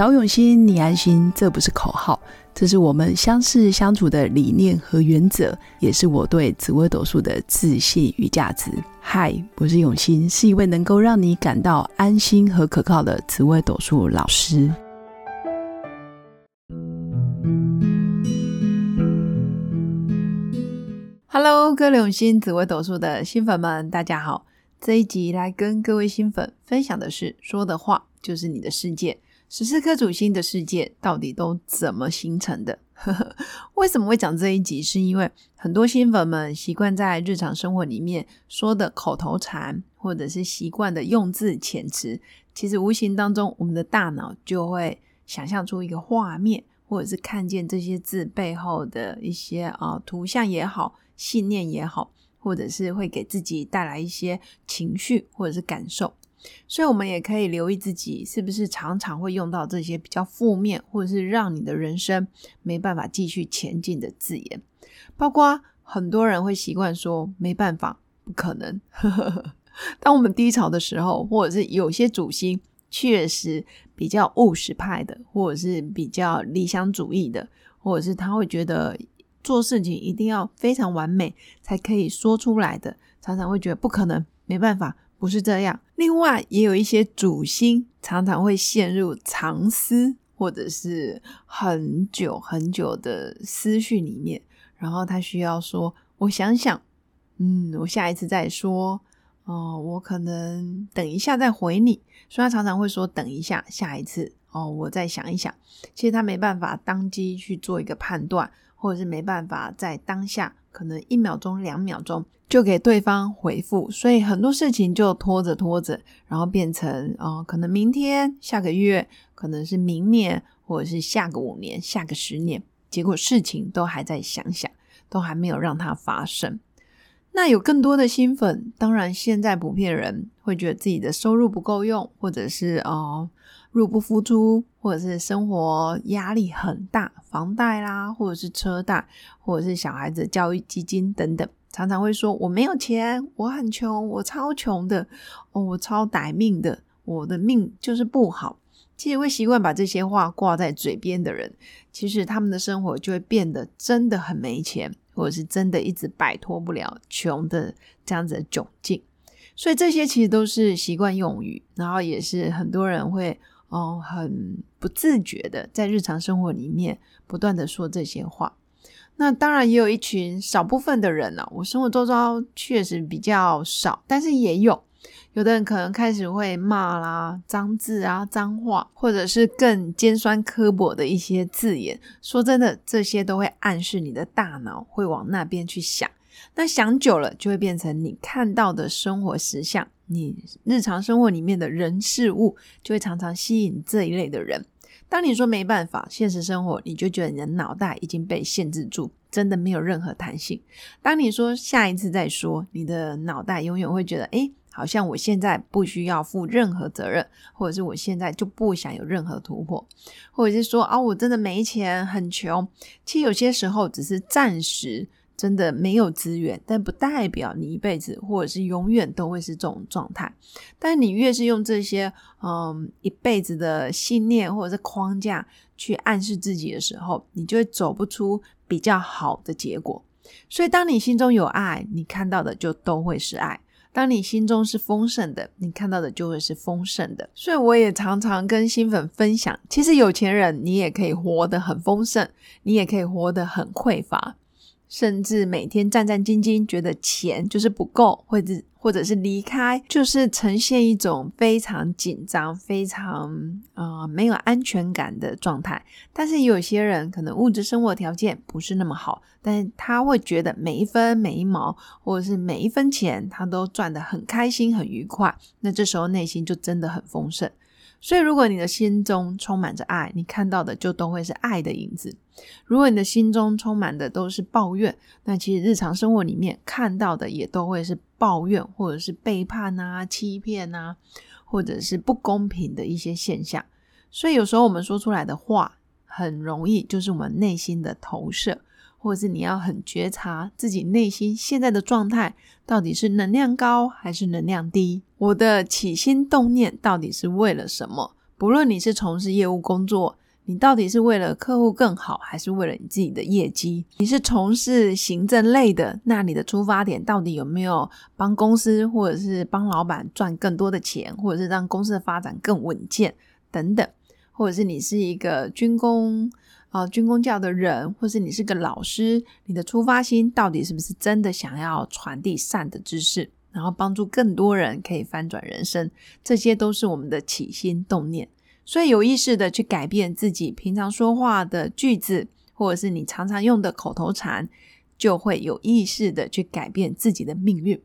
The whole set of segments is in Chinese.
找永新，你安心，这不是口号，这是我们相识相处的理念和原则，也是我对紫微斗数的自信与价值。嗨，我是永新，是一位能够让你感到安心和可靠的紫微斗数老师。Hello，各位永新紫微斗数的新粉们，大家好！这一集来跟各位新粉分享的是，说的话就是你的世界。十四颗主星的世界到底都怎么形成的？为什么会讲这一集？是因为很多新粉们习惯在日常生活里面说的口头禅，或者是习惯的用字遣词，其实无形当中，我们的大脑就会想象出一个画面，或者是看见这些字背后的一些啊图像也好，信念也好，或者是会给自己带来一些情绪或者是感受。所以，我们也可以留意自己是不是常常会用到这些比较负面，或者是让你的人生没办法继续前进的字眼。包括很多人会习惯说“没办法，不可能”。当我们低潮的时候，或者是有些主星确实比较务实派的，或者是比较理想主义的，或者是他会觉得做事情一定要非常完美才可以说出来的，常常会觉得不可能，没办法。不是这样，另外也有一些主星常常会陷入长思，或者是很久很久的思绪里面，然后他需要说：“我想想，嗯，我下一次再说，哦，我可能等一下再回你。”所以他常常会说：“等一下，下一次，哦，我再想一想。”其实他没办法当机去做一个判断，或者是没办法在当下。可能一秒钟、两秒钟就给对方回复，所以很多事情就拖着拖着，然后变成啊，可能明天、下个月，可能是明年，或者是下个五年、下个十年，结果事情都还在想想，都还没有让它发生。那有更多的新粉，当然现在普遍人会觉得自己的收入不够用，或者是哦。入不敷出，或者是生活压力很大，房贷啦，或者是车贷，或者是小孩子教育基金等等，常常会说我没有钱，我很穷，我超穷的，哦，我超歹命的，我的命就是不好。其实会习惯把这些话挂在嘴边的人，其实他们的生活就会变得真的很没钱，或者是真的一直摆脱不了穷的这样子的窘境。所以这些其实都是习惯用语，然后也是很多人会。哦，很不自觉的在日常生活里面不断的说这些话。那当然也有一群少部分的人呢，我生活周遭确实比较少，但是也有。有的人可能开始会骂啦、脏字啊、脏话，或者是更尖酸刻薄的一些字眼。说真的，这些都会暗示你的大脑会往那边去想。那想久了，就会变成你看到的生活实像。你日常生活里面的人事物，就会常常吸引这一类的人。当你说没办法，现实生活，你就觉得你的脑袋已经被限制住，真的没有任何弹性。当你说下一次再说，你的脑袋永远会觉得，哎，好像我现在不需要负任何责任，或者是我现在就不想有任何突破，或者是说啊，我真的没钱，很穷。其实有些时候只是暂时。真的没有资源，但不代表你一辈子或者是永远都会是这种状态。但你越是用这些嗯一辈子的信念或者是框架去暗示自己的时候，你就会走不出比较好的结果。所以，当你心中有爱，你看到的就都会是爱；当你心中是丰盛的，你看到的就会是丰盛的。所以，我也常常跟新粉分享，其实有钱人你也可以活得很丰盛，你也可以活得很匮乏。甚至每天战战兢兢，觉得钱就是不够，或者或者是离开，就是呈现一种非常紧张、非常啊没有安全感的状态。但是有些人可能物质生活条件不是那么好，但是他会觉得每一分每一毛，或者是每一分钱，他都赚得很开心、很愉快。那这时候内心就真的很丰盛。所以，如果你的心中充满着爱，你看到的就都会是爱的影子；如果你的心中充满的都是抱怨，那其实日常生活里面看到的也都会是抱怨，或者是背叛啊、欺骗啊，或者是不公平的一些现象。所以，有时候我们说出来的话，很容易就是我们内心的投射。或者是你要很觉察自己内心现在的状态，到底是能量高还是能量低？我的起心动念到底是为了什么？不论你是从事业务工作，你到底是为了客户更好，还是为了你自己的业绩？你是从事行政类的，那你的出发点到底有没有帮公司或者是帮老板赚更多的钱，或者是让公司的发展更稳健等等？或者是你是一个军工啊军工教的人，或是你是个老师，你的出发心到底是不是真的想要传递善的知识，然后帮助更多人可以翻转人生？这些都是我们的起心动念。所以有意识的去改变自己平常说话的句子，或者是你常常用的口头禅，就会有意识的去改变自己的命运。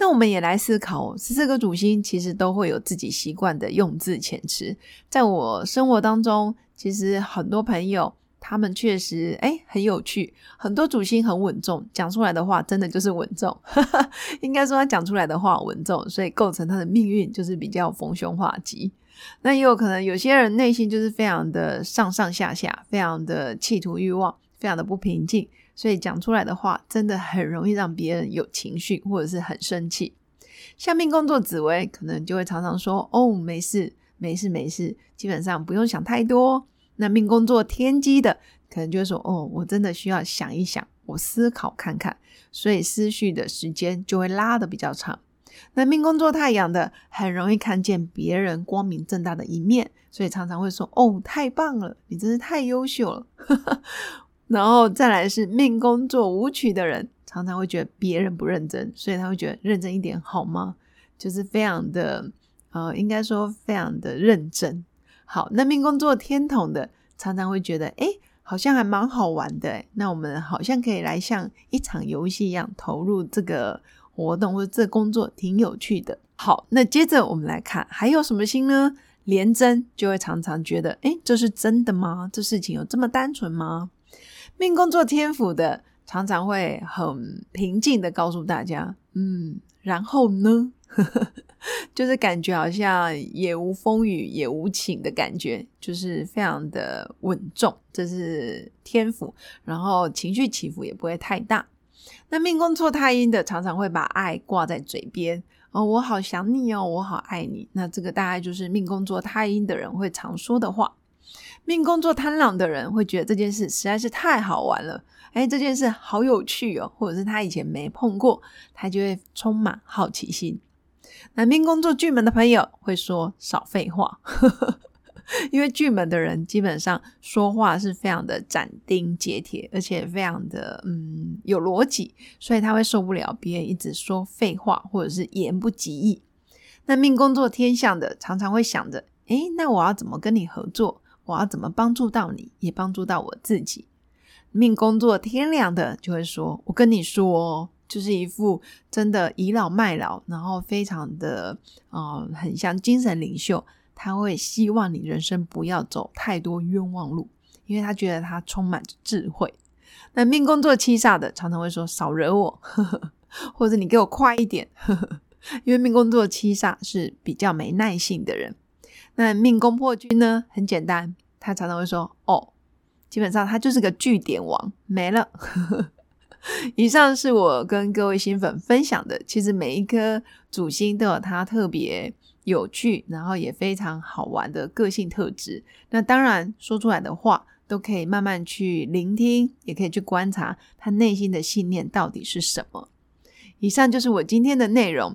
那我们也来思考，十四个主星其实都会有自己习惯的用字遣词。在我生活当中，其实很多朋友他们确实哎很有趣，很多主星很稳重，讲出来的话真的就是稳重。应该说他讲出来的话稳重，所以构成他的命运就是比较逢凶化吉。那也有可能有些人内心就是非常的上上下下，非常的企图欲望，非常的不平静，所以讲出来的话真的很容易让别人有情绪或者是很生气。像命工作紫薇可能就会常常说：“哦，没事，没事，没事，基本上不用想太多。”那命工作天机的可能就会说：“哦，我真的需要想一想，我思考看看，所以思绪的时间就会拉的比较长。”那命宫做太阳的，很容易看见别人光明正大的一面，所以常常会说：“哦，太棒了，你真是太优秀了。” 然后再来是命宫做舞曲的人，常常会觉得别人不认真，所以他会觉得认真一点好吗？就是非常的呃，应该说非常的认真。好，那命宫做天同的，常常会觉得哎，好像还蛮好玩的。那我们好像可以来像一场游戏一样投入这个。活动或者这工作挺有趣的。好，那接着我们来看还有什么星呢？廉贞就会常常觉得，哎，这是真的吗？这事情有这么单纯吗？命宫做天府的常常会很平静的告诉大家，嗯，然后呢，就是感觉好像也无风雨也无晴的感觉，就是非常的稳重，这是天府，然后情绪起伏也不会太大。那命宫错太阴的，常常会把爱挂在嘴边哦，我好想你哦，我好爱你。那这个大概就是命宫做太阴的人会常说的话。命宫做贪狼的人会觉得这件事实在是太好玩了，哎，这件事好有趣哦，或者是他以前没碰过，他就会充满好奇心。那命宫做巨门的朋友会说少废话。因为巨门的人基本上说话是非常的斩钉截铁，而且非常的嗯有逻辑，所以他会受不了别人一直说废话或者是言不及义。那命工作天象的常常会想着，诶，那我要怎么跟你合作？我要怎么帮助到你，也帮助到我自己？命工作天良的就会说，我跟你说，就是一副真的倚老卖老，然后非常的啊，很像精神领袖。他会希望你人生不要走太多冤枉路，因为他觉得他充满着智慧。那命工作七煞的常常会说少惹我，呵 呵或者你给我快一点，呵 呵因为命工作七煞是比较没耐性的人。那命宫破军呢？很简单，他常常会说哦，基本上他就是个据点王，没了。以上是我跟各位新粉分享的，其实每一颗主星都有它特别。有趣，然后也非常好玩的个性特质。那当然，说出来的话都可以慢慢去聆听，也可以去观察他内心的信念到底是什么。以上就是我今天的内容。